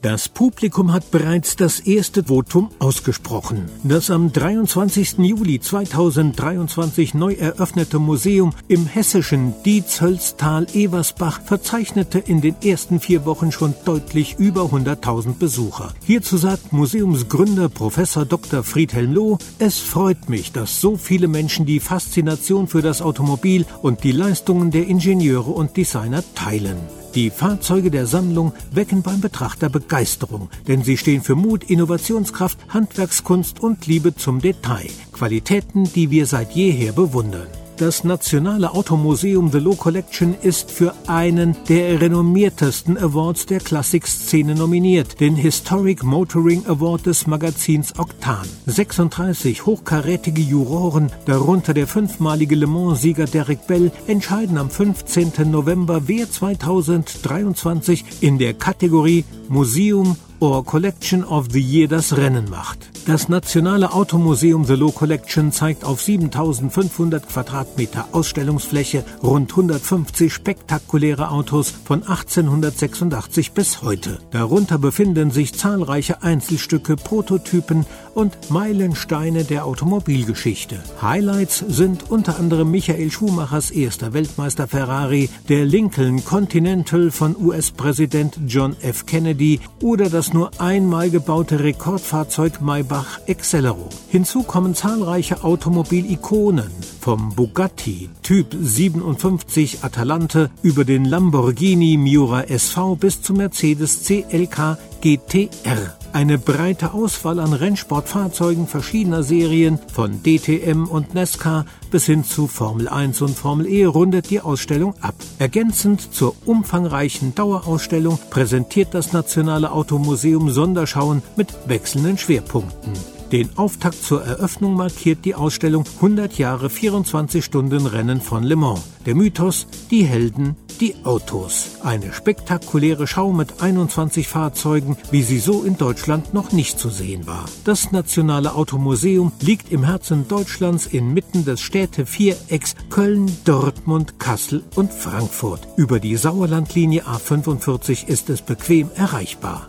Das Publikum hat bereits das erste Votum ausgesprochen. Das am 23. Juli 2023 neu eröffnete Museum im hessischen Dietshölztal-Eversbach verzeichnete in den ersten vier Wochen schon deutlich über 100.000 Besucher. Hierzu sagt Museumsgründer Professor Dr. Friedhelm Loh, es freut mich, dass so viele Menschen die Faszination für das Automobil und die Leistungen der Ingenieure und Designer teilen. Die Fahrzeuge der Sammlung wecken beim Betrachter Begeisterung, denn sie stehen für Mut, Innovationskraft, Handwerkskunst und Liebe zum Detail, Qualitäten, die wir seit jeher bewundern. Das Nationale Automuseum The Low Collection ist für einen der renommiertesten Awards der Klassikszene nominiert, den Historic Motoring Award des Magazins Octan. 36 hochkarätige Juroren, darunter der fünfmalige Le Mans-Sieger Derek Bell, entscheiden am 15. November, wer 2023 in der Kategorie Museum or Collection of the Year das Rennen macht. Das Nationale Automuseum The Low Collection zeigt auf 7500 Quadratmeter Ausstellungsfläche rund 150 spektakuläre Autos von 1886 bis heute. Darunter befinden sich zahlreiche Einzelstücke, Prototypen und Meilensteine der Automobilgeschichte. Highlights sind unter anderem Michael Schumachers erster Weltmeister Ferrari, der Lincoln Continental von US-Präsident John F. Kennedy oder das nur einmal gebaute Rekordfahrzeug Maybach Excelero. Hinzu kommen zahlreiche Automobilikonen, vom Bugatti Typ 57 Atalante über den Lamborghini Miura SV bis zum Mercedes CLK GTR. Eine breite Auswahl an Rennsportfahrzeugen verschiedener Serien von DTM und NASCAR bis hin zu Formel 1 und Formel E rundet die Ausstellung ab. Ergänzend zur umfangreichen Dauerausstellung präsentiert das Nationale Automuseum Sonderschauen mit wechselnden Schwerpunkten. Den Auftakt zur Eröffnung markiert die Ausstellung 100 Jahre 24 Stunden Rennen von Le Mans. Der Mythos, die Helden, die Autos. Eine spektakuläre Schau mit 21 Fahrzeugen, wie sie so in Deutschland noch nicht zu sehen war. Das Nationale Automuseum liegt im Herzen Deutschlands inmitten des Städtevierecks Köln, Dortmund, Kassel und Frankfurt. Über die Sauerlandlinie A45 ist es bequem erreichbar.